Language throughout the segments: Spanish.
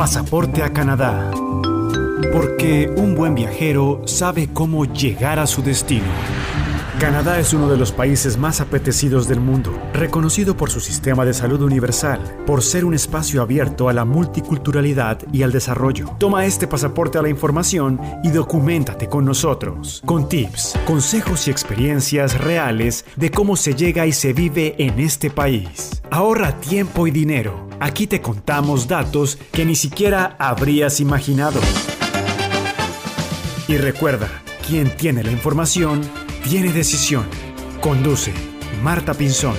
Pasaporte a Canadá. Porque un buen viajero sabe cómo llegar a su destino. Canadá es uno de los países más apetecidos del mundo, reconocido por su sistema de salud universal, por ser un espacio abierto a la multiculturalidad y al desarrollo. Toma este pasaporte a la información y documentate con nosotros, con tips, consejos y experiencias reales de cómo se llega y se vive en este país. Ahorra tiempo y dinero. Aquí te contamos datos que ni siquiera habrías imaginado. Y recuerda, quien tiene la información, tiene decisión. Conduce Marta Pinzón.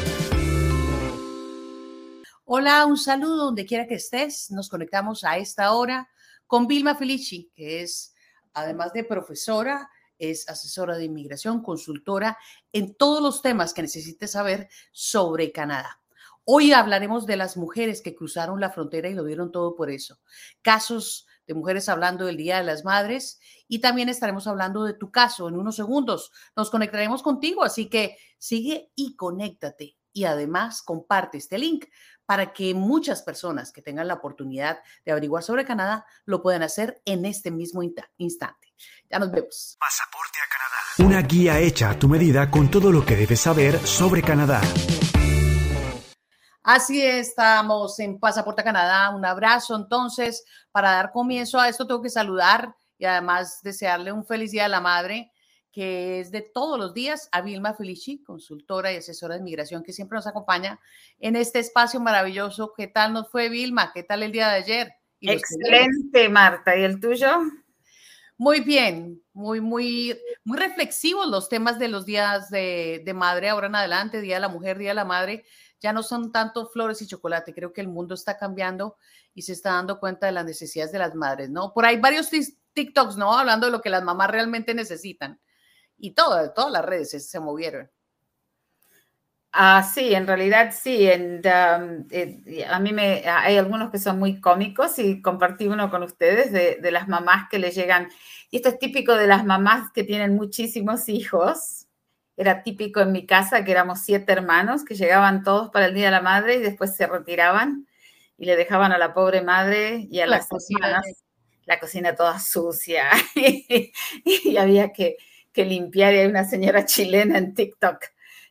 Hola, un saludo donde quiera que estés. Nos conectamos a esta hora con Vilma Felici, que es, además de profesora, es asesora de inmigración, consultora en todos los temas que necesites saber sobre Canadá. Hoy hablaremos de las mujeres que cruzaron la frontera y lo dieron todo por eso. Casos de mujeres hablando del Día de las Madres y también estaremos hablando de tu caso en unos segundos. Nos conectaremos contigo, así que sigue y conéctate y además comparte este link para que muchas personas que tengan la oportunidad de averiguar sobre Canadá lo puedan hacer en este mismo instante. Ya nos vemos. Pasaporte a Canadá. Una guía hecha a tu medida con todo lo que debes saber sobre Canadá. Así estamos en Pasaporte Canadá. Un abrazo. Entonces, para dar comienzo a esto, tengo que saludar y además desearle un feliz Día de la Madre, que es de todos los días, a Vilma Felici, consultora y asesora de inmigración, que siempre nos acompaña en este espacio maravilloso. ¿Qué tal nos fue, Vilma? ¿Qué tal el día de ayer? Excelente, Marta. ¿Y el tuyo? Muy bien, muy, muy, muy reflexivos los temas de los días de, de madre ahora en adelante, Día de la Mujer, Día de la Madre ya no son tanto flores y chocolate, creo que el mundo está cambiando y se está dando cuenta de las necesidades de las madres, ¿no? Por ahí varios TikToks, ¿no? Hablando de lo que las mamás realmente necesitan. Y todo, todas las redes se, movieron. Ah, sí, en realidad sí. En, um, eh, a mí me hay algunos que son muy cómicos y compartí uno con ustedes de, de, las mamás que le llegan. Y esto es típico de las mamás que tienen muchísimos hijos, era típico en mi casa que éramos siete hermanos que llegaban todos para el Día de la Madre y después se retiraban y le dejaban a la pobre madre y a las cocinas la cocina toda sucia y, había que, limpiar. Y hay una señora chilena en TikTok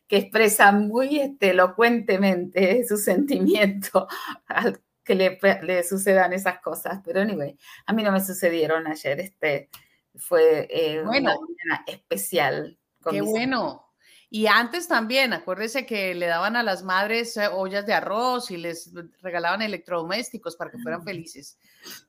que expresa muy este, elocuentemente su sentimiento al que le, sucedan esas cosas. Pero anyway, a mí no me sucedieron ayer. Este fue eh, una mañana especial Qué bueno. Y antes también, acuérdese que le daban a las madres eh, ollas de arroz y les regalaban electrodomésticos para que fueran mm. felices.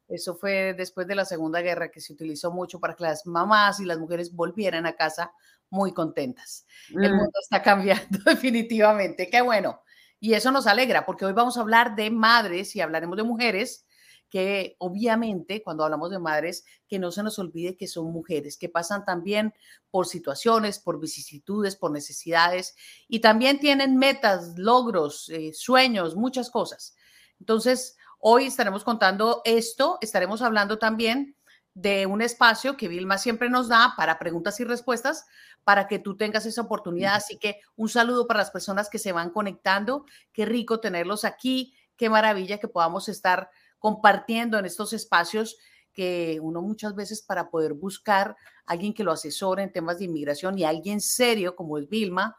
Eso fue después de la Segunda Guerra que se utilizó mucho para que las mamás y las mujeres volvieran a casa muy contentas. El mm. mundo está cambiando definitivamente. Qué bueno. Y eso nos alegra porque hoy vamos a hablar de madres y hablaremos de mujeres que obviamente cuando hablamos de madres, que no se nos olvide que son mujeres, que pasan también por situaciones, por vicisitudes, por necesidades y también tienen metas, logros, eh, sueños, muchas cosas. Entonces, hoy estaremos contando esto, estaremos hablando también de un espacio que Vilma siempre nos da para preguntas y respuestas para que tú tengas esa oportunidad. Así que un saludo para las personas que se van conectando. Qué rico tenerlos aquí. Qué maravilla que podamos estar compartiendo en estos espacios que uno muchas veces para poder buscar a alguien que lo asesore en temas de inmigración y alguien serio como es Vilma,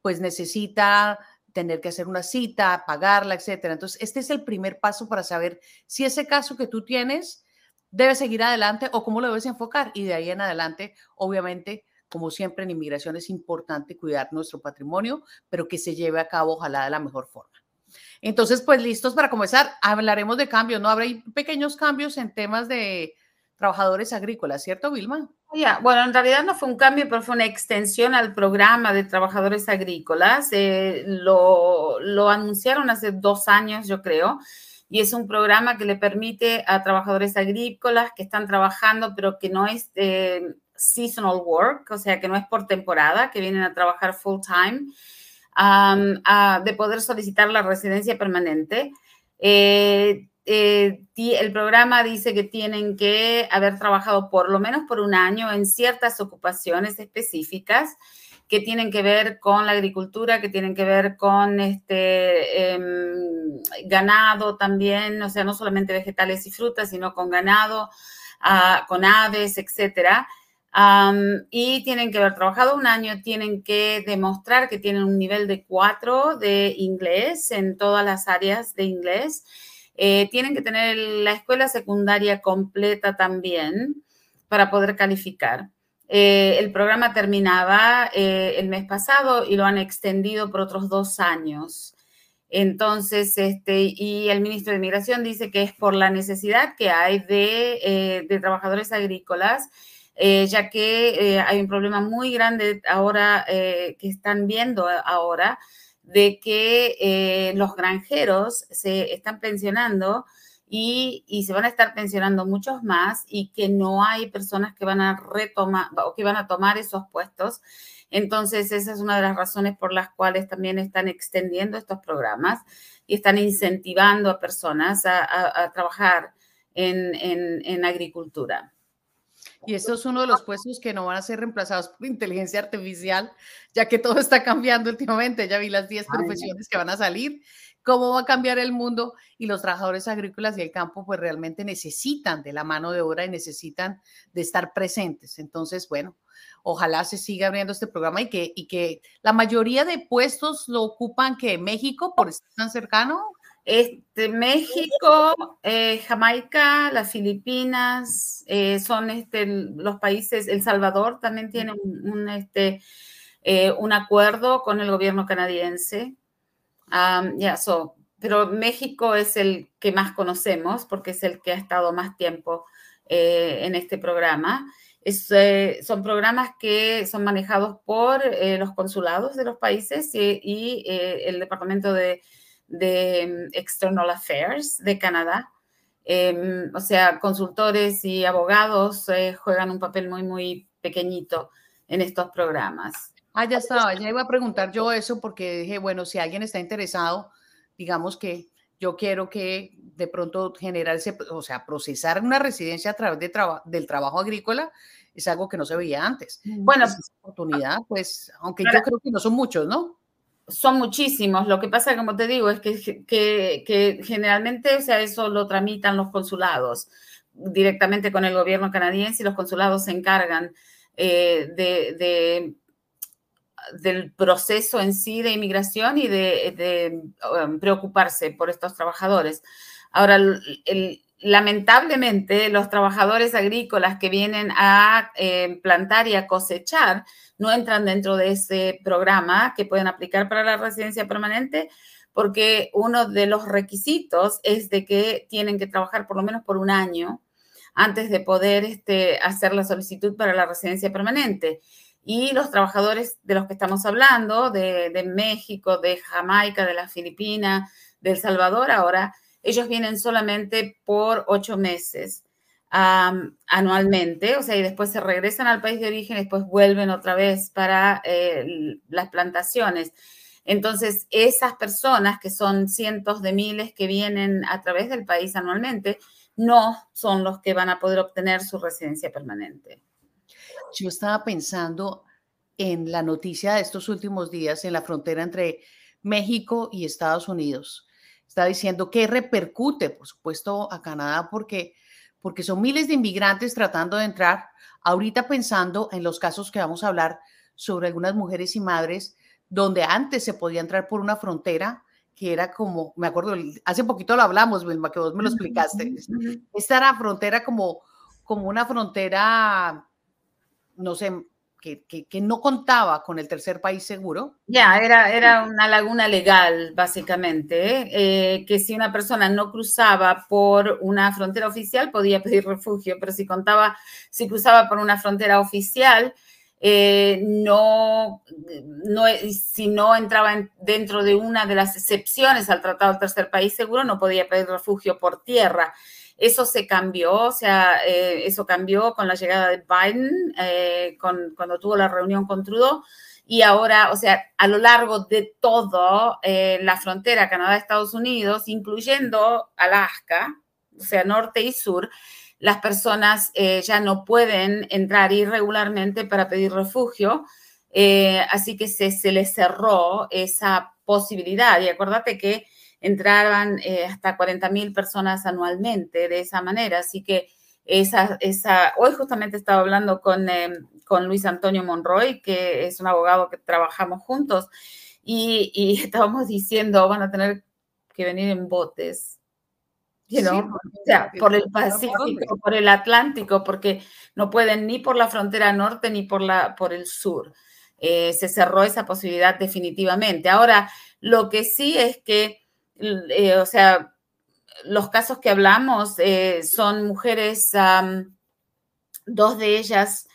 pues necesita tener que hacer una cita, pagarla, etcétera. Entonces, este es el primer paso para saber si ese caso que tú tienes debe seguir adelante o cómo lo debes enfocar. Y de ahí en adelante, obviamente, como siempre en inmigración es importante cuidar nuestro patrimonio, pero que se lleve a cabo, ojalá de la mejor forma. Entonces, pues listos para comenzar. Hablaremos de cambios, ¿no? Habrá pequeños cambios en temas de trabajadores agrícolas, ¿cierto, Vilma? Ya, bueno, en realidad no fue un cambio, pero fue una extensión al programa de trabajadores agrícolas. Eh, lo, lo anunciaron hace dos años, yo creo, y es un programa que le permite a trabajadores agrícolas que están trabajando, pero que no es seasonal work, o sea, que no es por temporada, que vienen a trabajar full time de poder solicitar la residencia permanente. Eh, eh, el programa dice que tienen que haber trabajado por lo menos por un año en ciertas ocupaciones específicas, que tienen que ver con la agricultura, que tienen que ver con este em, ganado también, o sea, no solamente vegetales y frutas, sino con ganado, ah, con aves, etcétera. Y tienen que haber trabajado un año, tienen que demostrar que tienen un nivel de cuatro de inglés en todas las áreas de inglés. Eh, tienen que tener la escuela secundaria completa también para poder calificar. Eh, el programa terminaba eh, el mes pasado y lo han extendido por otros dos años. Entonces, este, y el ministro de Migración dice que es por la necesidad que hay de, eh, trabajadores agrícolas, ya que hay un problema muy grande ahora que están viendo ahora de que los granjeros se están pensionando y, se van a estar pensionando muchos más y que no hay personas que van a retomar o que van a tomar esos puestos. Entonces, esa es una de las razones por las cuales también están extendiendo estos programas y están incentivando a personas a, trabajar en, en, agricultura. Y esto es uno de los puestos que no van a ser reemplazados por inteligencia artificial, ya que todo está cambiando últimamente. Ya vi las 10 profesiones que van a salir cómo va a cambiar el mundo y los trabajadores agrícolas y el campo pues realmente necesitan de la mano de obra y necesitan de estar presentes. Entonces, bueno, ojalá se siga abriendo este programa y que, y que la mayoría de puestos lo ocupan que México por estar tan cercano. Este, México, eh, Jamaica, las Filipinas, eh, son este, los países, El Salvador también tiene un, este, eh, acuerdo con el gobierno canadiense ya, pero México es el que más conocemos porque es el que ha estado más tiempo en este programa. Son programas que son manejados por los consulados de los países y, el Departamento de, de, External Affairs de Canadá. Em, o sea, consultores y abogados juegan un papel muy, muy pequeñito en estos programas. Ah, ya estaba, ya iba a preguntar yo eso porque dije, bueno, si alguien está interesado, digamos que yo quiero que de pronto generarse, o sea, procesar una residencia a través de del trabajo agrícola es algo que no se veía antes. Mm, bueno, esa oportunidad, pues, aunque yo creo que no son muchos, ¿no? Son muchísimos. Lo que pasa, como te digo, es que, que, generalmente, o sea, eso lo tramitan los consulados directamente con el gobierno canadiense y los consulados se encargan eh, de del proceso en sí de inmigración y de, um, preocuparse por estos trabajadores. Ahora, lamentablemente, los trabajadores agrícolas que vienen a eh, plantar y a cosechar no entran dentro de ese programa que pueden aplicar para la residencia permanente porque uno de los requisitos es de que tienen que trabajar por lo menos por un año antes de poder este, hacer la solicitud para la residencia permanente. Y los trabajadores de los que estamos hablando, de, México, de Jamaica, de las Filipinas, de El Salvador, ahora, ellos vienen solamente por ocho meses anualmente, o sea, y después se regresan al país de origen después vuelven otra vez para eh, las plantaciones. Entonces, esas personas, que son cientos de miles que vienen a través del país anualmente, no son los que van a poder obtener su residencia permanente. Yo estaba pensando en la noticia de estos últimos días en la frontera entre México y Estados Unidos. Está diciendo que repercute, por supuesto, a Canadá porque, porque son miles de inmigrantes tratando de entrar. Ahorita pensando en los casos que vamos a hablar sobre algunas mujeres y madres, donde antes se podía entrar por una frontera que era como, me acuerdo, hace poquito lo hablamos, Wilma, que vos me lo explicaste. Esta era frontera como, como una frontera no sé, que, que, no contaba con el tercer país seguro. Ya, era, era una laguna legal, básicamente, eh, que si una persona no cruzaba por una frontera oficial podía pedir refugio, pero si contaba, si cruzaba por una frontera oficial, eh, no, no, si no entraba dentro de una de las excepciones al Tratado del Tercer País Seguro, no podía pedir refugio por tierra. Eso se cambió, o sea, eh, eso cambió con la llegada de Biden, eh, con, cuando tuvo la reunión con Trudeau. Y ahora, o sea, a lo largo de todo eh, la frontera Canadá-Estados Unidos, incluyendo Alaska, o sea, norte y sur, las personas ya no pueden entrar irregularmente para pedir refugio Eh, así que se, se les cerró esa posibilidad. Y acuérdate que entraban eh, hasta 40 mil personas anualmente de esa manera. Así que esa, esa, hoy justamente estaba hablando con, em, con Luis Antonio Monroy, que es un abogado que trabajamos juntos, y, y estábamos diciendo, van a tener que venir en botes. o sea, por el Pacífico, por el Atlántico, porque no pueden ni por la frontera norte ni por, la, por el sur. Eh, se cerró esa posibilidad definitivamente. Ahora, lo que sí es que, eh, o sea, los casos que hablamos eh, son mujeres, dos de ellas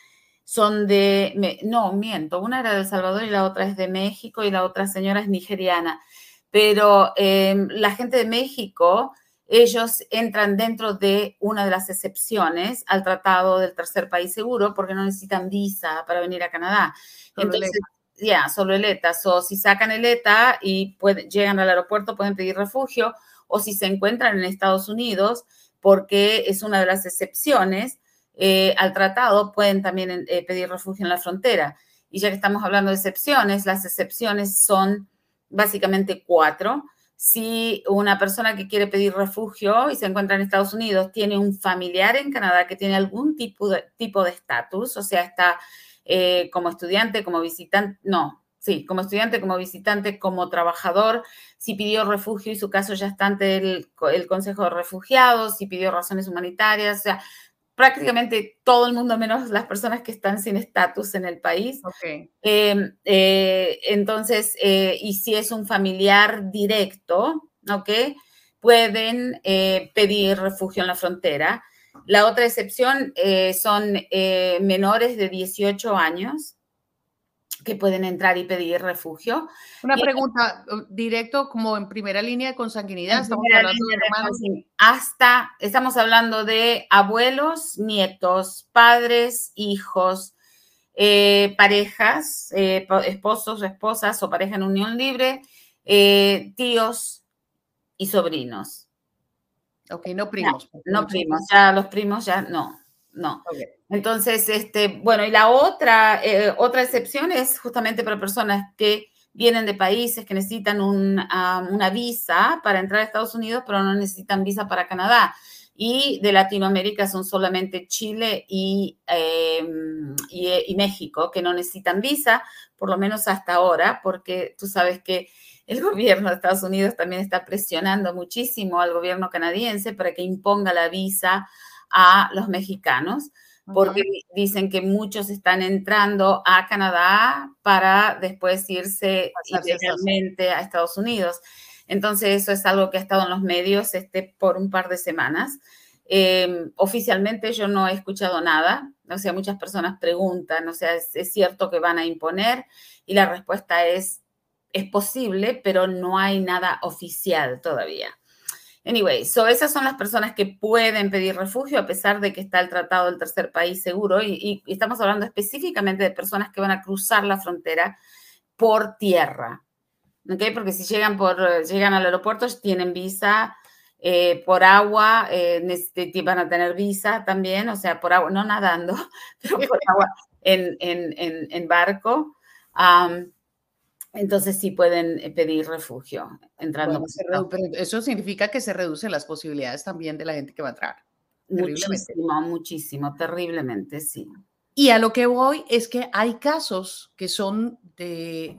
son de, no, miento, una era de El Salvador y la otra es de México y la otra señora es nigeriana. Pero em, la gente de México, ellos entran dentro de una de las excepciones al Tratado del Tercer País Seguro porque no necesitan visa para venir a Canadá. Entonces, ya, solo el ETA. O si sacan el ETA y llegan al aeropuerto, pueden pedir refugio. O si se encuentran en Estados Unidos, porque es una de las excepciones eh, al tratado, pueden también eh, pedir refugio en la frontera. Y ya que estamos hablando de excepciones, las excepciones son básicamente cuatro. Si una persona que quiere pedir refugio y se encuentra en Estados Unidos tiene un familiar en Canadá que tiene algún tipo de tipo de estatus, o sea, está eh, como estudiante, como visitante, no, sí, como estudiante, como visitante, como trabajador, si pidió refugio y su caso ya está ante el, el Consejo de Refugiados, si pidió razones humanitarias, o sea, prácticamente todo el mundo, menos las personas que están sin estatus en el país. Em, eh, entonces, eh, y si es un familiar directo, ¿ok? Pueden pedir refugio en la frontera. La otra excepción son menores de 18 años que pueden entrar y pedir refugio. Una pregunta directo como en primera línea de consanguinidad. Estamos hablando de hasta, estamos hablando de abuelos, nietos, padres, hijos, eh, parejas, eh, esposos, esposas o pareja en unión libre, eh, tíos y sobrinos. Ok, no primos. No, primos, ya los primos ya no, no. Entonces, este, bueno, y la otra, eh, otra excepción es justamente para personas que vienen de países que necesitan una visa para entrar a Estados Unidos, pero no necesitan visa para Canadá. Y de Latinoamérica son solamente Chile y, em, y, México, que no necesitan visa, por lo menos hasta ahora, porque tú sabes que el gobierno de Estados Unidos también está presionando muchísimo al gobierno canadiense para que imponga la visa a los mexicanos porque dicen que muchos están entrando a Canadá para después irse ilegalmente a Estados Unidos. Entonces, eso es algo que ha estado en los medios este, por un par de semanas. Em, oficialmente yo no he escuchado nada, o sea, muchas personas preguntan, o sea, ¿es, ¿es, cierto que van a imponer? Y la respuesta es, es posible, pero no hay nada oficial todavía. Anyway, so esas son las personas que pueden pedir refugio a pesar de que está el Tratado del Tercer País Seguro y, estamos hablando específicamente de personas que van a cruzar la frontera por tierra, ¿ok? Porque si llegan, por, llegan al aeropuerto tienen visa, eh, por agua eh, van a tener visa también, o sea, por agua, no nadando, pero por agua en, en, en, barco. Entonces sí pueden eh, pedir refugio entrando. eso significa que se reducen las posibilidades también de la gente que va a entrar. Muchísimo, muchísimo, terriblemente, sí. Y a lo que voy es que hay casos que son de,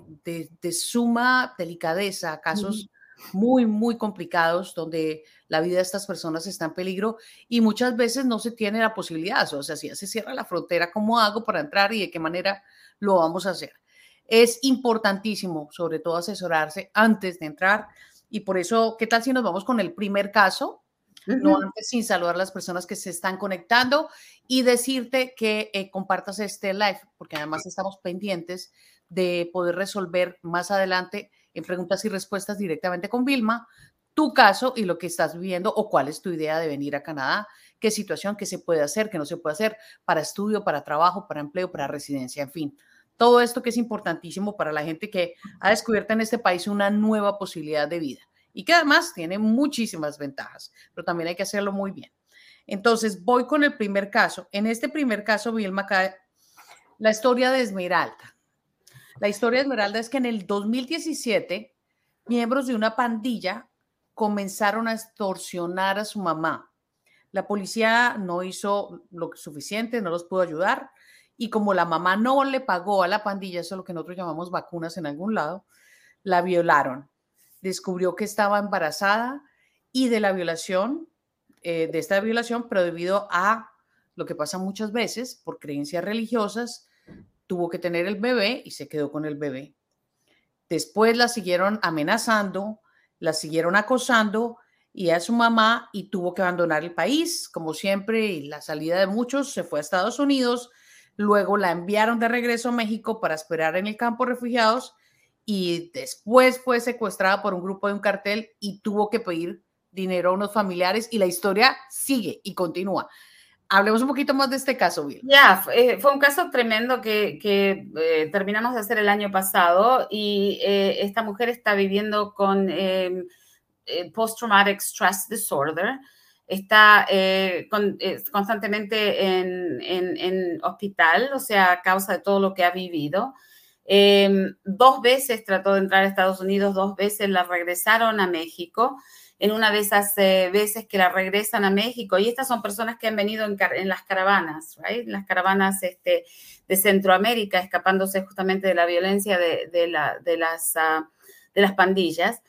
suma delicadeza, casos muy, muy complicados donde la vida de estas personas está en peligro y muchas veces no se tiene la posibilidad. O sea, si ya se cierra la frontera, ¿cómo hago para entrar y de qué manera lo vamos a hacer? Es importantísimo, sobre todo, asesorarse antes de entrar. Y por eso, ¿qué tal si nos vamos con el primer caso? No antes sin saludar a las personas que se están conectando y decirte que eh, compartas este live, porque además estamos pendientes de poder resolver más adelante en preguntas y respuestas directamente con Vilma tu caso y lo que estás viviendo o cuál es tu idea de venir a Canadá, qué situación, qué se puede hacer, qué no se puede hacer para estudio, para trabajo, para empleo, para residencia, en fin todo esto que es importantísimo para la gente que ha descubierto en este país una nueva posibilidad de vida y que además tiene muchísimas ventajas, pero también hay que hacerlo muy bien. Entonces, voy con el primer caso. En este primer caso, Vilma, la historia de Esmeralda. La historia de Esmeralda es que en el 2017, miembros de una pandilla comenzaron a extorsionar a su mamá. La policía no hizo lo suficiente, no los pudo ayudar. Y como la mamá no le pagó a la pandilla, eso es lo que nosotros llamamos vacunas en algún lado, la violaron. Descubrió que estaba embarazada y de la violación, eh, de esta violación, pero debido a lo que pasa muchas veces por creencias religiosas, tuvo que tener el bebé y se quedó con el bebé. Después la siguieron amenazando, la siguieron acosando y a su mamá y tuvo que abandonar el país, como siempre, y la salida de muchos se fue a Estados Unidos. Luego la enviaron de regreso a México para esperar en el campo de refugiados y después fue secuestrada por un grupo de un cartel y tuvo que pedir dinero a unos familiares y la historia sigue y continúa. Hablemos un poquito más de este caso, Bill. Ya, fue, eh, un caso tremendo que, eh, terminamos de hacer el año pasado y eh, esta mujer está viviendo con em, post-traumatic stress disorder. Está constantemente en, en, hospital, o sea, a causa de todo lo que ha vivido. Em, dos veces trató de entrar a Estados Unidos, dos veces la regresaron a México en una de esas eh, veces que la regresan a México. Y estas son personas que han venido en, las caravanas, right? las caravanas este, de Centroamérica, escapándose justamente de la violencia de, la, de, las, ah, de las pandillas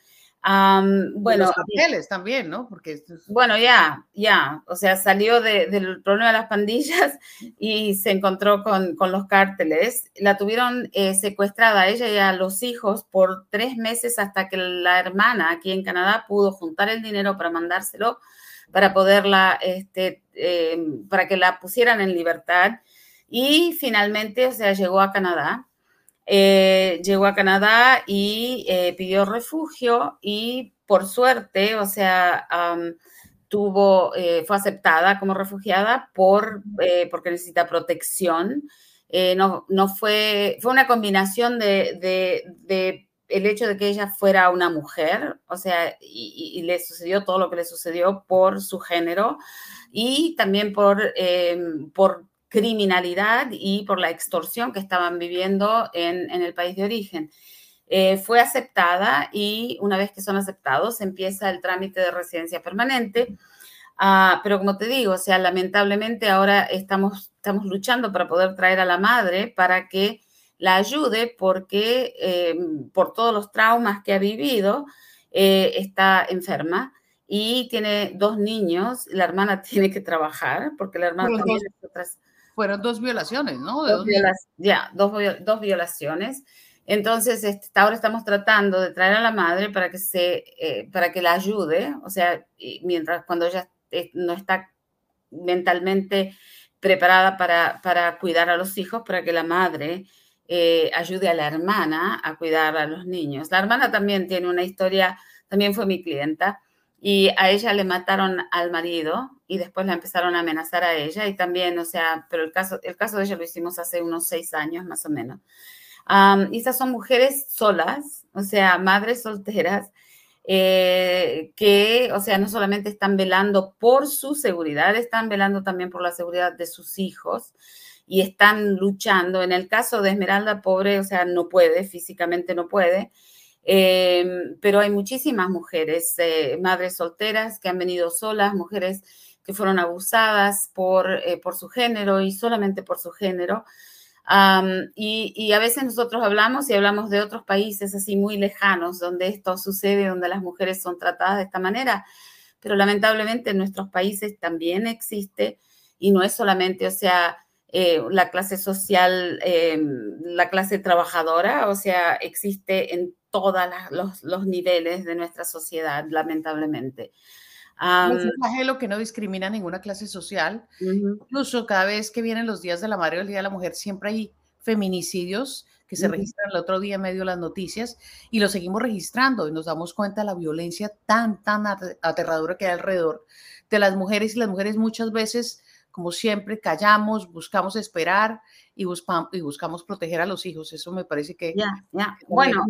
bueno, los carteles también, ¿no? Porque bueno, ya, ya, o sea, salió del problema de las pandillas y se encontró con, los cárteles. La tuvieron eh, secuestrada ella y a los hijos por tres meses hasta que la hermana aquí en Canadá pudo juntar el dinero para mandárselo para poderla, este, eh, para que la pusieran en libertad. Y finalmente, o sea, llegó a Canadá eh, llegó a Canadá y eh, pidió refugio y por suerte, o sea, tuvo, eh, fue aceptada como refugiada por, porque necesita protección. no, no fue, fue una combinación de, el hecho de que ella fuera una mujer, o sea, y, le sucedió todo lo que le sucedió por su género y también por, por criminalidad y por la extorsión que estaban viviendo en, el país de origen. Eh, fue aceptada y una vez que son aceptados empieza el trámite de residencia permanente. Ah, pero como te digo, o sea, lamentablemente ahora estamos, estamos luchando para poder traer a la madre para que la ayude porque eh, por todos los traumas que ha vivido eh, está enferma y tiene dos niños. La hermana tiene que trabajar porque la hermana también otras fueron dos violaciones, ¿no? Dos ya, dos, dos, violaciones. Entonces, este, ahora estamos tratando de traer a la madre para que, se, eh, para que la ayude, o sea, mientras cuando ella eh, no está mentalmente preparada para, para, cuidar a los hijos, para que la madre eh, ayude a la hermana a cuidar a los niños. La hermana también tiene una historia, también fue mi clienta, y a ella le mataron al marido y después la empezaron a amenazar a ella y también, o sea, pero el caso, el caso de ella lo hicimos hace unos seis años más o menos. y estas son mujeres solas, o sea, madres solteras, eh, que, o sea, no solamente están velando por su seguridad, están velando también por la seguridad de sus hijos y están luchando. En el caso de Esmeralda, pobre, o sea, no puede, físicamente no puede, Em, pero hay muchísimas mujeres, eh, madres solteras que han venido solas, mujeres que fueron abusadas por, eh, por su género y solamente por su género. y, a veces nosotros hablamos y hablamos de otros países así muy lejanos donde esto sucede, donde las mujeres son tratadas de esta manera, pero lamentablemente en nuestros países también existe y no es solamente, o sea, eh, la clase social, em, la clase trabajadora, o sea, existe en todos los, niveles de nuestra sociedad, lamentablemente. es un flagelo que no discrimina ninguna clase social. Incluso cada vez que vienen los días de la madre o el día de la mujer, siempre hay feminicidios que se registran el otro día en medio de las noticias y lo seguimos registrando y nos damos cuenta de la violencia tan, tan aterradora que hay alrededor de las mujeres y las mujeres muchas veces como siempre, callamos, buscamos esperar y, y buscamos proteger a los hijos. Eso me parece que... Ya, ya. Bueno,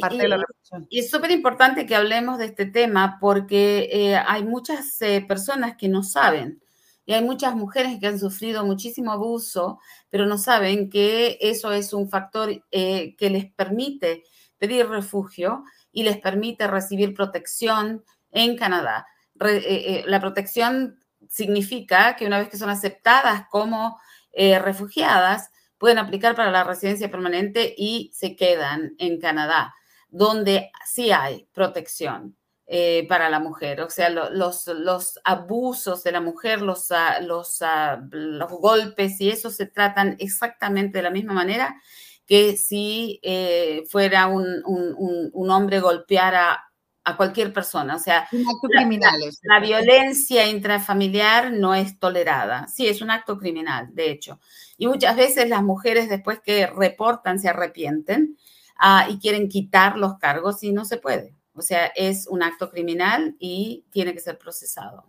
parte y, de la y es súper importante que hablemos de este tema porque eh, hay muchas eh, personas que no saben Y hay muchas mujeres que han sufrido muchísimo abuso, pero no saben que eso es un factor eh, que les permite pedir refugio y les permite recibir protección en Canadá. Eh, eh, la protección significa que una vez que son aceptadas como refugiadas, pueden aplicar para la residencia permanente y se quedan en Canadá, donde sí hay protección. Eh, para la mujer. O sea, los, los, abusos de la mujer, los, ah, los, ah, los, golpes y eso se tratan exactamente de la misma manera que si eh, fuera un, un, un, hombre golpeara a cualquier persona. O sea, un acto criminal. La, violencia intrafamiliar no es tolerada. Sí, es un acto criminal, de hecho. Y muchas veces las mujeres después que reportan se arrepienten ah, y quieren quitar los cargos y no se puede. O sea, es un acto criminal y tiene que ser procesado.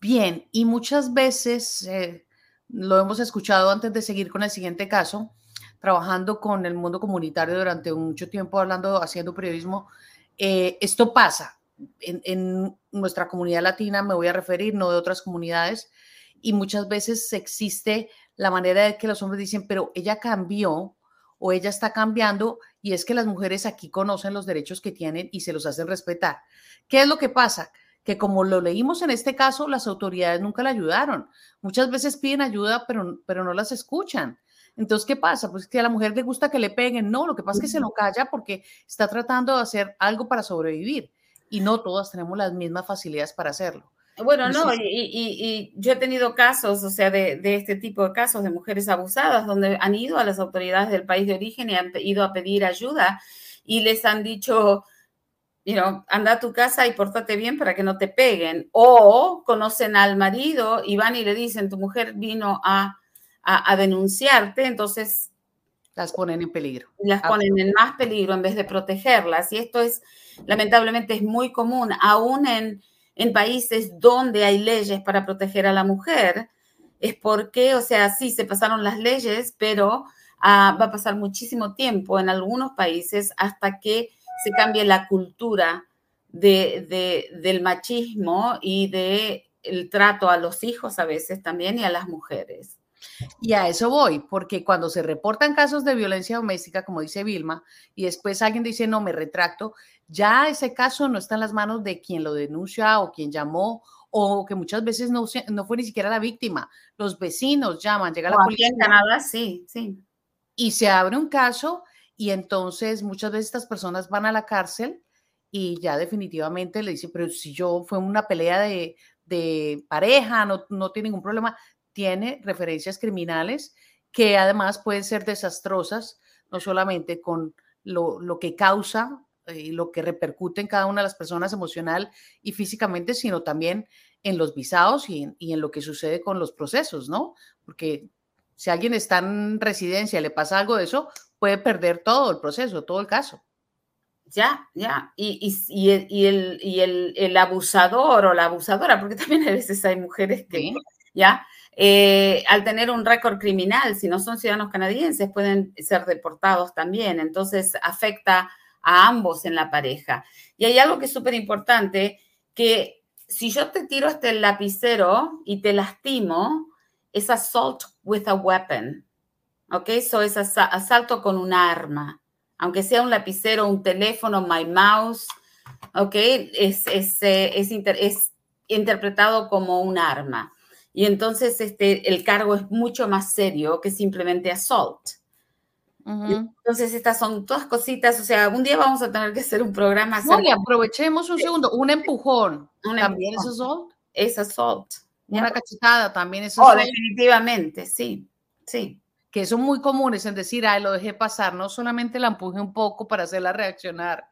Bien, y muchas veces eh, lo hemos escuchado antes de seguir con el siguiente caso, trabajando con el mundo comunitario durante mucho tiempo, hablando, haciendo periodismo. Eh, esto pasa en, nuestra comunidad latina, me voy a referir, no de otras comunidades, y muchas veces existe la manera de que los hombres dicen, pero ella cambió o ella está cambiando y es que las mujeres aquí conocen los derechos que tienen y se los hacen respetar. ¿Qué es lo que pasa? Que como lo leímos en este caso, las autoridades nunca la ayudaron. Muchas veces piden ayuda, pero, pero no las escuchan. Entonces, ¿qué pasa? Pues que a la mujer le gusta que le peguen. No, lo que pasa es que se lo calla porque está tratando de hacer algo para sobrevivir y no todas tenemos las mismas facilidades para hacerlo. Bueno, no, y, yo he tenido casos, o sea, de, este tipo de casos de mujeres abusadas, donde han ido a las autoridades del país de origen y han ido a pedir ayuda y les han dicho, you know, anda a tu casa y pórtate bien para que no te peguen. O conocen al marido y van y le dicen, tu mujer vino a, a, denunciarte, entonces... Las ponen en peligro. Las ponen en más peligro en vez de protegerlas. Y esto es, lamentablemente, es muy común, aún en en países donde hay leyes para proteger a la mujer, es porque, o sea, sí, se pasaron las leyes, pero ah, va a pasar muchísimo tiempo en algunos países hasta que se cambie la cultura de, del machismo y del el trato a los hijos a veces también y a las mujeres. Y a eso voy, porque cuando se reportan casos de violencia doméstica, como dice Vilma, y después alguien dice, no, me retracto, ya ese caso no está en las manos de quien lo denuncia o quien llamó o que muchas veces no, no fue ni siquiera la víctima. Los vecinos llaman, llega la policía. en Canadá, sí, sí. Y se abre un caso y entonces muchas veces estas personas van a la cárcel y ya definitivamente le dicen, pero si yo fue una pelea de, de pareja, no, no tiene ningún problema, tiene referencias criminales que además pueden ser desastrosas, no solamente con lo, lo que causa y lo que repercute en cada una de las personas emocional y físicamente, sino también en los visados y en, lo que sucede con los procesos, ¿no? Porque si alguien está en residencia y le pasa algo de eso, puede perder todo el proceso, todo el caso. Ya, ya. Y, y, y, el, y el, el, abusador o la abusadora, porque también a veces hay mujeres que, ya, eh, al tener un récord criminal, si no son ciudadanos canadienses, pueden ser deportados también. Entonces, afecta a ambos en la pareja. Y hay algo que es súper importante, que si yo te tiro este lapicero y te lastimo, es assault with a weapon. ¿Ok? Eso es asalto con un arma. Aunque sea un lapicero, un teléfono, my mouse, ¿ok? Es, es, eh, es, es interpretado como un arma. Y entonces este, el cargo es mucho más serio que simplemente assault. Entonces, estas son todas cositas, o sea, un día vamos a tener que hacer un programa. No, y aprovechemos un segundo, un empujón. ¿También es assault? Es assault. Una cachetada también es oh, assault. Oh, definitivamente, sí, sí. Que son muy comunes en decir, ay, lo dejé pasar, no solamente la empuje un poco para hacerla reaccionar.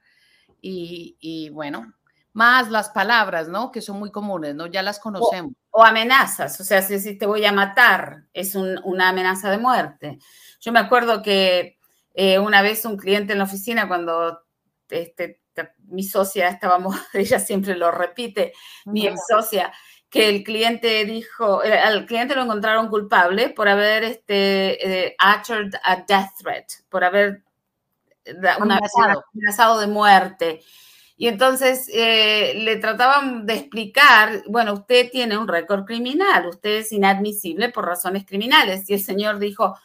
Y, y bueno, más las palabras, ¿no? Que son muy comunes, ¿no? Ya las conocemos. O, amenazas, o sea, si, te voy a matar, es una amenaza de muerte. Yo me acuerdo que eh, una vez un cliente en la oficina, cuando este, mi socia estábamos, ella siempre lo repite, mi ex socia, que el cliente dijo, eh, al cliente lo encontraron culpable por haber este, eh, uttered a death threat, por haber amenazado. amenazado de muerte. Y entonces eh, le trataban de explicar, bueno, usted tiene un récord criminal, usted es inadmisible por razones criminales. Y el señor dijo,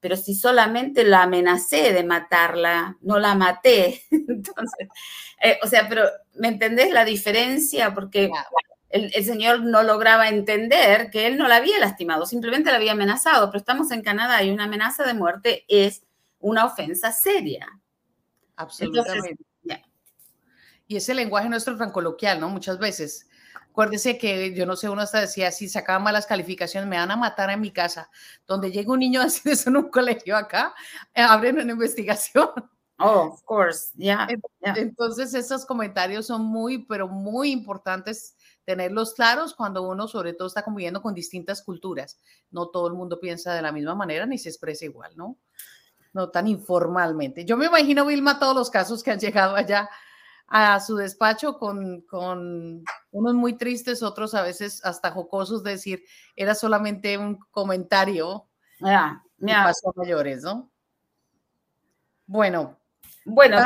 pero si solamente la amenacé de matarla, no la maté. Entonces, eh, o sea, pero ¿me entendés la diferencia? Porque el, el, señor no lograba entender que él no la había lastimado, simplemente la había amenazado. Pero estamos en Canadá y una amenaza de muerte es una ofensa seria. Absolutamente. Y ese lenguaje nuestro tan coloquial, ¿no? Muchas veces. Acuérdese que yo no sé, uno hasta decía, si sacaban malas calificaciones, me van a matar en mi casa. Donde llega un niño así de eso en un colegio acá, eh, abren una investigación. Oh, of course, yeah, Entonces, esos comentarios son muy, pero muy importantes tenerlos claros cuando uno, sobre todo, está conviviendo con distintas culturas. No todo el mundo piensa de la misma manera ni se expresa igual, ¿no? No tan informalmente. Yo me imagino, Vilma, todos los casos que han llegado allá a su despacho con, con, unos muy tristes, otros a veces hasta jocosos, decir, era solamente un comentario. Ya, yeah, pasó mayores, ¿no? Bueno. Bueno,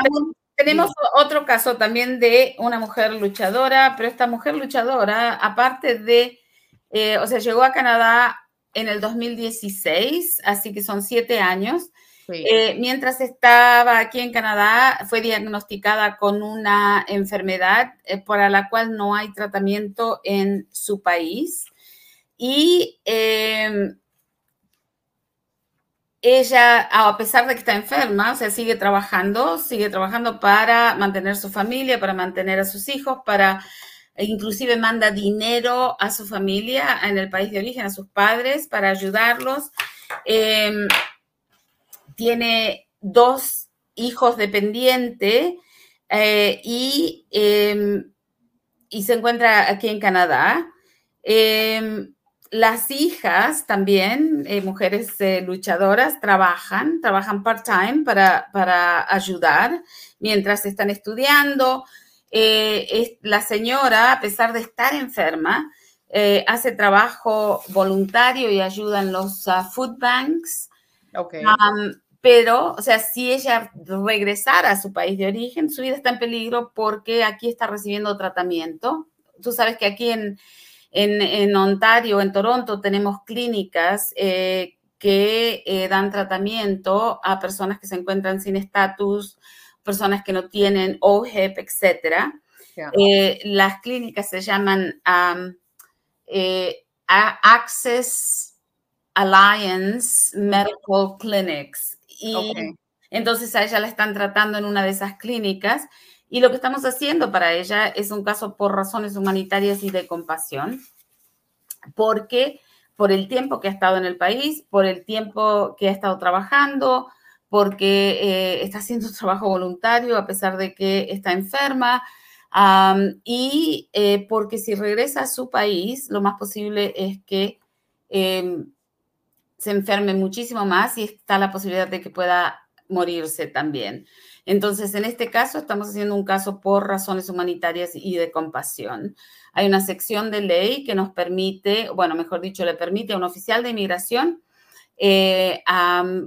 tenemos otro caso también de una mujer luchadora, pero esta mujer luchadora, aparte de, eh, o sea, llegó a Canadá en el 2016, así que son siete años. Eh, mientras estaba aquí en Canadá, fue diagnosticada con una enfermedad eh, para la cual no hay tratamiento en su país. Y em, ella, a pesar de que está enferma, o sigue trabajando, sigue trabajando para mantener su familia, para mantener a sus hijos, para e inclusive manda dinero a su familia en el país de origen, a sus padres, para ayudarlos. Tiene dos hijos dependientes eh, y, em, y, se encuentra aquí en Canadá. Em, las hijas también, eh, mujeres eh, luchadoras, trabajan, trabajan part-time para, para, ayudar mientras están estudiando. la señora, a pesar de estar enferma, hace trabajo voluntario y ayuda en los uh, food banks. Okay pero, o sea, si ella regresara a su país de origen, su vida está en peligro porque aquí está recibiendo tratamiento. Tú sabes que aquí en, en, Ontario, en Toronto, tenemos clínicas eh, que eh, dan tratamiento a personas que se encuentran sin estatus, personas que no tienen OHEP, etc. Eh, las clínicas se llaman Access Alliance Medical Clinics y entonces a ella la están tratando en una de esas clínicas. Y lo que estamos haciendo para ella es un caso por razones humanitarias y de compasión, porque por el tiempo que ha estado en el país, por el tiempo que ha estado trabajando, porque eh, está haciendo trabajo voluntario a pesar de que está enferma, y eh, porque si regresa a su país, lo más posible es que em, se enferme muchísimo más y está la posibilidad de que pueda morirse también. Entonces, en este caso, estamos haciendo un caso por razones humanitarias y de compasión. Hay una sección de ley que nos permite, bueno, mejor dicho, le permite a un oficial de inmigración eh,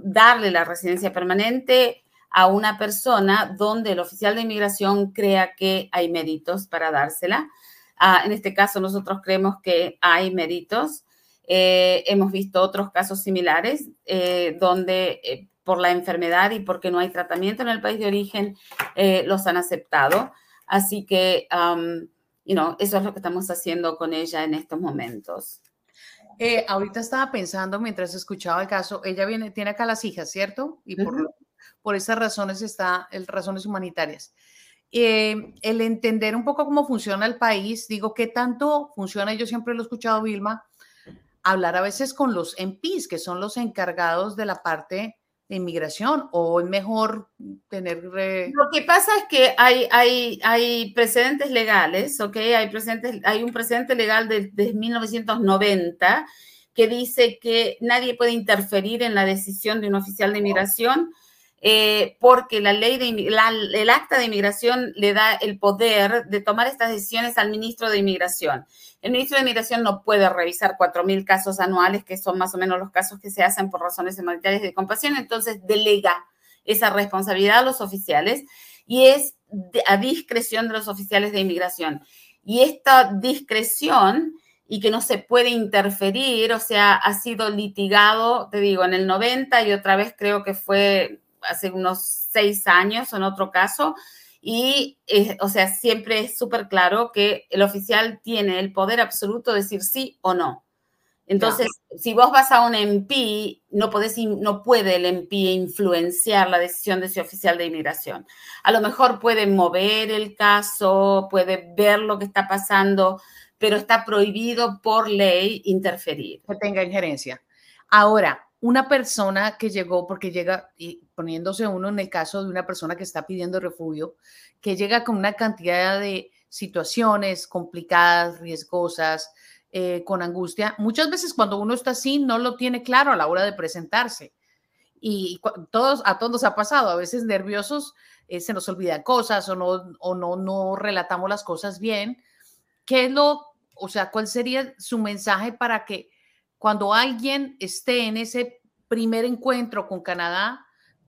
darle la residencia permanente a una persona donde el oficial de inmigración crea que hay méritos para dársela. Ah, en este caso, nosotros creemos que hay méritos. Eh, hemos visto otros casos similares eh, donde eh, por la enfermedad y porque no hay tratamiento en el país de origen los han aceptado. Así que, um, you know, eso es lo que estamos haciendo con ella en estos momentos. ahorita estaba pensando mientras escuchaba el caso, ella viene, tiene acá las hijas, ¿cierto? Y por, por esas razones está, el, razones humanitarias. el entender un poco cómo funciona el país, digo, ¿qué tanto funciona? Yo siempre lo he escuchado, Vilma, hablar a veces con los MPs, que son los encargados de la parte de inmigración, o es mejor tener... Lo que pasa es que hay, hay, hay precedentes legales, ¿ok? Hay, precedentes, hay un precedente legal de, de 1990 que dice que nadie puede interferir en la decisión de un oficial de inmigración. Eh, porque la ley de el acta de inmigración le da el poder de tomar estas decisiones al ministro de inmigración. El ministro de inmigración no puede revisar 4.000 casos anuales, que son más o menos los casos que se hacen por razones humanitarias de compasión, entonces delega esa responsabilidad a los oficiales y es a discreción de los oficiales de inmigración. Y esta discreción y que no se puede interferir, o sea, ha sido litigado, te digo, en el 90 y otra vez creo que fue hace unos seis años en otro caso. Y, eh, o sea, siempre es súper claro que el oficial tiene el poder absoluto de decir sí o no. Entonces, si vos vas a un MP, no, podés, no puede el MP influenciar la decisión de ese oficial de inmigración. A lo mejor puede mover el caso, puede ver lo que está pasando, pero está prohibido por ley interferir. Que tenga injerencia. Ahora, una persona que llegó, porque llega, y poniéndose uno en el caso de una persona que está pidiendo refugio, que llega con una cantidad de situaciones complicadas, riesgosas, eh, con angustia. Muchas veces cuando uno está así no lo tiene claro a la hora de presentarse. Y todos, a todos nos ha pasado, a veces nerviosos eh, se nos olvida cosas o, no, o no, no relatamos las cosas bien. ¿Qué es lo, o sea, cuál sería su mensaje para que cuando alguien esté en ese primer encuentro con Canadá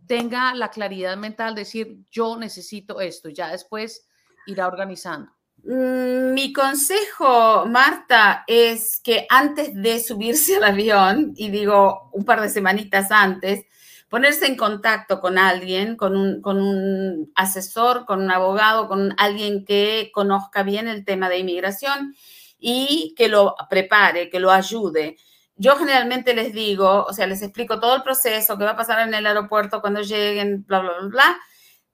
tenga la claridad mental de decir, yo necesito esto, ya después irá organizando? Mm, mi consejo, Marta, es que antes de subirse al avión, y digo un par de semanitas antes, ponerse en contacto con alguien, con un, con un asesor, con un abogado, con alguien que conozca bien el tema de inmigración y que lo prepare, que lo ayude. Yo generalmente les digo, o sea, les explico todo el proceso, qué va a pasar en el aeropuerto cuando lleguen, bla, bla, bla, bla,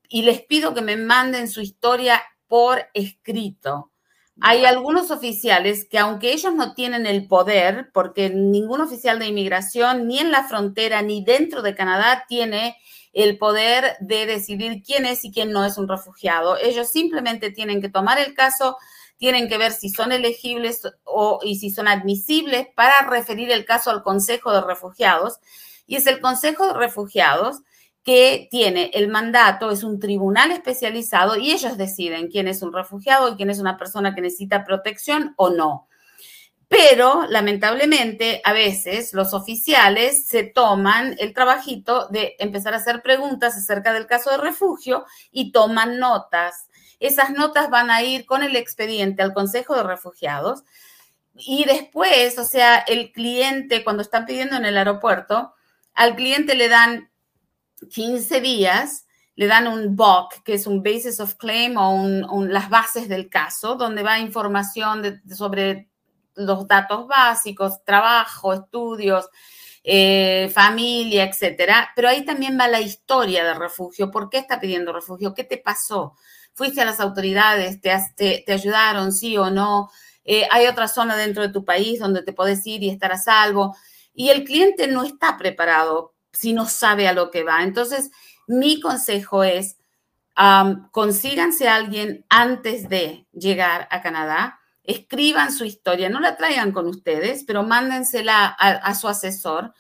y les pido que me manden su historia por escrito. Hay algunos oficiales que aunque ellos no tienen el poder, porque ningún oficial de inmigración, ni en la frontera, ni dentro de Canadá, tiene el poder de decidir quién es y quién no es un refugiado. Ellos simplemente tienen que tomar el caso, tienen que ver si son elegibles o, y si son admisibles para referir el caso al Consejo de Refugiados. Y es el Consejo de Refugiados que tiene el mandato, es un tribunal especializado y ellos deciden quién es un refugiado y quién es una persona que necesita protección o no. Pero lamentablemente a veces los oficiales se toman el trabajito de empezar a hacer preguntas acerca del caso de refugio y toman notas. Esas notas van a ir con el expediente al Consejo de Refugiados y después, o sea, el cliente cuando están pidiendo en el aeropuerto, al cliente le dan 15 días le dan un BOC, que es un Basis of Claim o las bases del caso, donde va información sobre los datos básicos, trabajo, estudios, eh, familia, etcétera. Pero ahí también va la historia del refugio. ¿Por qué está pidiendo refugio? ¿Qué te pasó? ¿Fuiste a las autoridades? ¿Te, te, ayudaron, sí o no? Eh, ¿Hay otra zona dentro de tu país donde te puedes ir y estar a salvo? Y el cliente no está preparado si no sabe a lo que va. Entonces, mi consejo es, consíganse a alguien antes de llegar a Canadá, escriban su historia, no la traigan con ustedes, pero mándensela a, su asesor.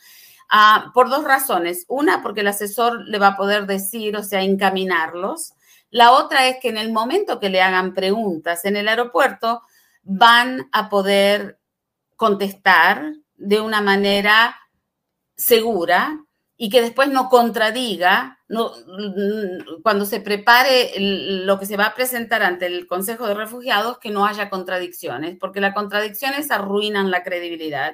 Ah, por dos razones. Una, porque el asesor le va a poder decir, o sea, encaminarlos. La otra es que en el momento que le hagan preguntas en el aeropuerto, van a poder contestar de una manera segura y que después no contradiga no, cuando se prepare lo que se va a presentar ante el Consejo de Refugiados, que no haya contradicciones, porque las contradicciones arruinan la credibilidad.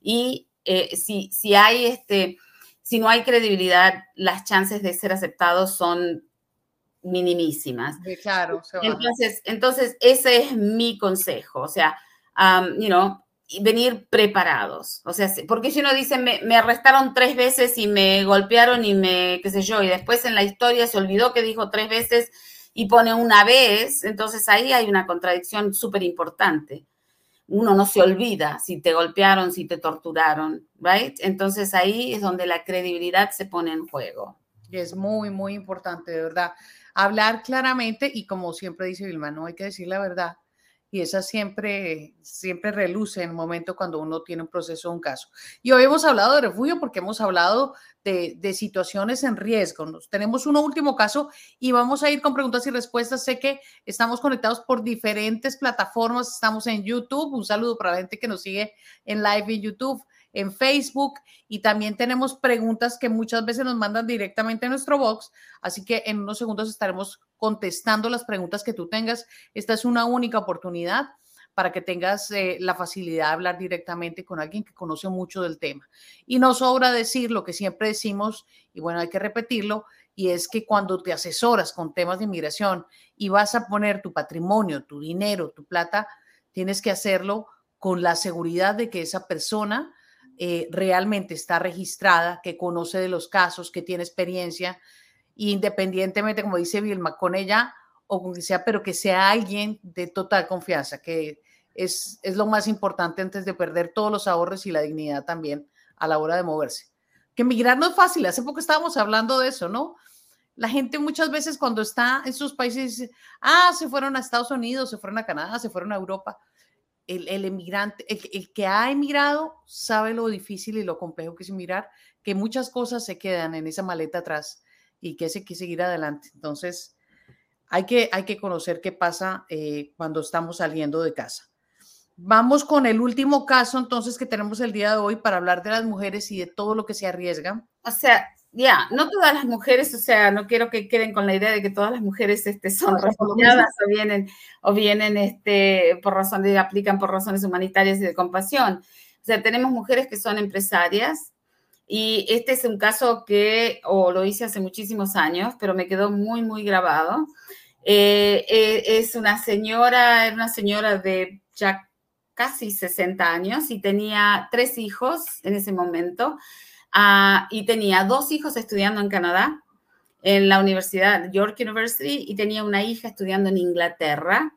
Y eh, si, si, hay este, si no hay credibilidad, las chances de ser aceptados son minimísimas. claro. entonces, entonces, ese es mi consejo. O sea, um, you know, venir preparados. O sea, porque si uno dice, me, arrestaron tres veces y me golpearon y me, qué sé yo, y después en la historia se olvidó que dijo tres veces y pone una vez, entonces ahí hay una contradicción súper importante. Uno no se olvida si te golpearon, si te torturaron, ¿right? Entonces ahí es donde la credibilidad se pone en juego. Y es muy, muy importante, de verdad. Hablar claramente y como siempre dice Vilma, no hay que decir la verdad y esa siempre, siempre reluce en el momento cuando uno tiene un proceso o un caso. Y hoy hemos hablado de refugio porque hemos hablado de, de, situaciones en riesgo. Nos, tenemos un último caso y vamos a ir con preguntas y respuestas. Sé que estamos conectados por diferentes plataformas, estamos en YouTube. Un saludo para la gente que nos sigue en live en YouTube. En Facebook y también tenemos preguntas que muchas veces nos mandan directamente a nuestro box. Así que en unos segundos estaremos contestando las preguntas que tú tengas. Esta es una única oportunidad para que tengas eh, la facilidad de hablar directamente con alguien que conoce mucho del tema. Y no sobra decir lo que siempre decimos, y bueno, hay que repetirlo, y es que cuando te asesoras con temas de inmigración y vas a poner tu patrimonio, tu dinero, tu plata, tienes que hacerlo con la seguridad de que esa persona eh, realmente está registrada, que conoce de los casos, que tiene experiencia, independientemente, como dice Vilma, con ella o con que sea, pero que sea alguien de total confianza, que es, es lo más importante antes de perder todos los ahorros y la dignidad también a la hora de moverse. Que migrar no es fácil, hace poco estábamos hablando de eso, ¿no? La gente muchas veces cuando está en sus países dice, ah, se fueron a Estados Unidos, se fueron a Canadá, se fueron a Europa. El, emigrante, el, que ha emigrado sabe lo difícil y lo complejo que es emigrar, que muchas cosas se quedan en esa maleta atrás y que hay que seguir adelante. Entonces, hay que, hay que conocer qué pasa eh, cuando estamos saliendo de casa. Vamos con el último caso entonces que tenemos el día de hoy para hablar de las mujeres y de todo lo que se arriesgan. O sea, ya, no todas las mujeres, o sea, no quiero que queden con la idea de que todas las mujeres este, son refugiadas o vienen, o vienen este, por razones, aplican por razones humanitarias y de compasión. O sea, tenemos mujeres que son empresarias y este es un caso que, o lo hice hace muchísimos años, pero me quedó muy, muy grabado. Eh, eh, es una señora, era una señora de ya casi 60 años y tenía tres hijos en ese momento uh, y tenía dos hijos estudiando en Canadá, en la Universidad York University y tenía una hija estudiando en Inglaterra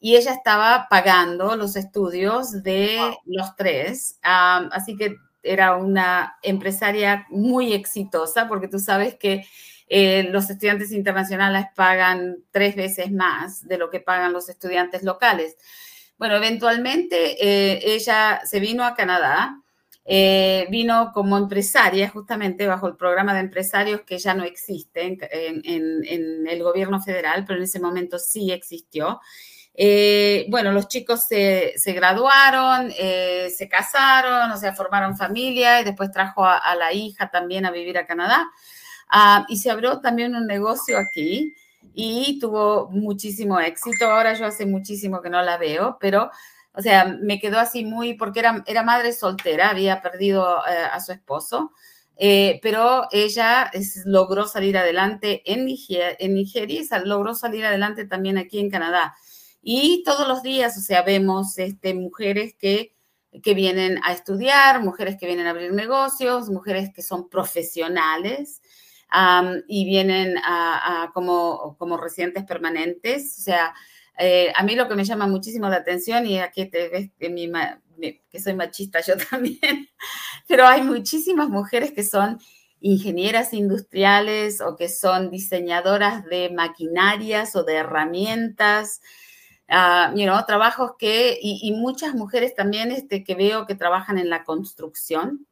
y ella estaba pagando los estudios de los tres. Um, así que era una empresaria muy exitosa porque tú sabes que eh, los estudiantes internacionales pagan tres veces más de lo que pagan los estudiantes locales. Bueno, eventualmente eh, ella se vino a Canadá, eh, vino como empresaria justamente bajo el programa de empresarios que ya no existe en, el gobierno federal, pero en ese momento sí existió. Eh, bueno, los chicos se, graduaron, se casaron, o sea, formaron familia y después trajo a, la hija también a vivir a Canadá. Ah, y se abrió también un negocio aquí y tuvo muchísimo éxito. Ahora yo hace muchísimo que no la veo, pero, o sea, me quedó así muy, porque era, era madre soltera, había perdido eh, a su esposo, eh, pero ella logró salir adelante en Nigeria, en Nigeria y logró salir adelante también aquí en Canadá. Y todos los días, o sea, vemos este, mujeres que, que vienen a estudiar, mujeres que vienen a abrir negocios, mujeres que son profesionales, y vienen a, como, como residentes permanentes. O sea, eh, a mí lo que me llama muchísimo la atención, y aquí te ves que, mi, que soy machista yo también, pero hay muchísimas mujeres que son ingenieras industriales o que son diseñadoras de maquinarias o de herramientas, uh, you know, trabajos que, y, y, muchas mujeres también este, que veo que trabajan en la construcción,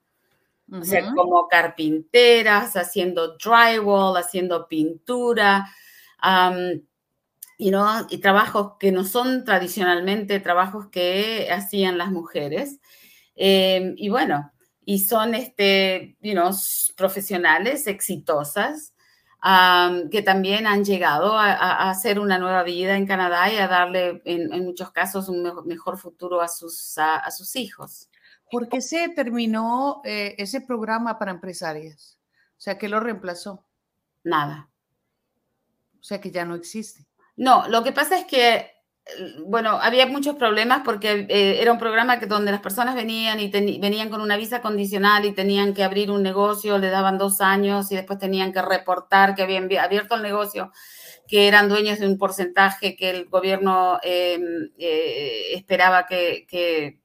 o sea, como carpinteras, haciendo drywall, haciendo pintura, y, ¿no? y trabajos que no son tradicionalmente trabajos que hacían las mujeres. Em, y bueno, y son este, you know, profesionales exitosas que también han llegado a, hacer una nueva vida en Canadá y a darle en, muchos casos un mejor, futuro a sus, a sus hijos. ¿Por qué se terminó eh, ese programa para empresarias? O sea, ¿qué lo reemplazó? Nada. O sea, que ya no existe. No, lo que pasa es que, bueno, había muchos problemas porque eh, era un programa que donde las personas venían y venían con una visa condicional y tenían que abrir un negocio, le daban dos años y después tenían que reportar que habían abierto el negocio que eran dueños de un porcentaje que el gobierno em, eh, esperaba que,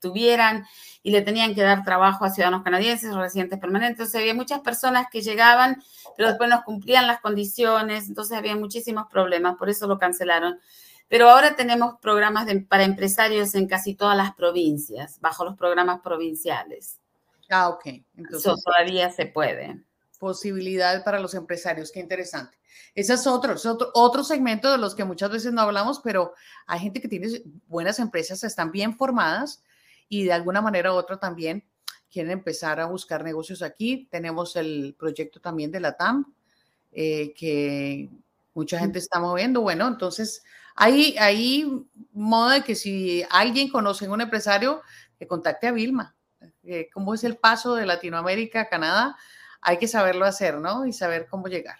tuvieran y le tenían que dar trabajo a ciudadanos canadienses o residentes permanentes. Entonces había muchas personas que llegaban, pero después no cumplían las condiciones, entonces había muchísimos problemas, por eso lo cancelaron. Pero ahora tenemos programas para empresarios en casi todas las provincias, bajo los programas provinciales. Ah, ok. Entonces todavía se puede posibilidad para los empresarios. Qué interesante. Ese es otro, es otro, otro segmento de los que muchas veces no hablamos, pero hay gente que tiene buenas empresas, están bien formadas y de alguna manera u otra también quieren empezar a buscar negocios aquí. Tenemos el proyecto también de la TAM, eh, que mucha gente está moviendo. Bueno, entonces hay, hay modo de que si alguien conoce a un empresario, que contacte a Vilma. Eh, ¿Cómo es el paso de Latinoamérica a Canadá? Hay que saberlo hacer, ¿no? Y saber cómo llegar.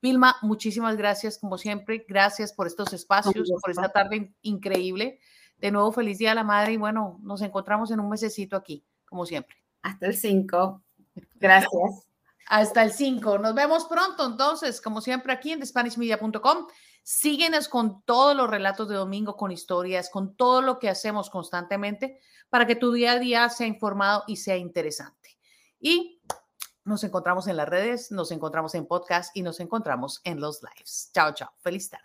Vilma, muchísimas gracias, como siempre. Gracias por estos espacios, por esta tarde increíble. De nuevo, feliz Día a la Madre y bueno, nos encontramos en un mesecito aquí, como siempre. Hasta el 5. Gracias. Hasta el 5. Nos vemos pronto, entonces, como siempre, aquí en SpanishMedia.com. Síguenos con todos los relatos de domingo, con historias, con todo lo que hacemos constantemente para que tu día a día sea informado y sea interesante. Y nos encontramos en las redes, nos encontramos en podcast y nos encontramos en los lives. Chao, chao. Feliz tarde.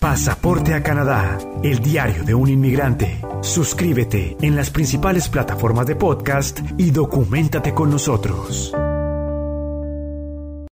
Pasaporte a Canadá, el diario de un inmigrante. Suscríbete en las principales plataformas de podcast y documentate con nosotros.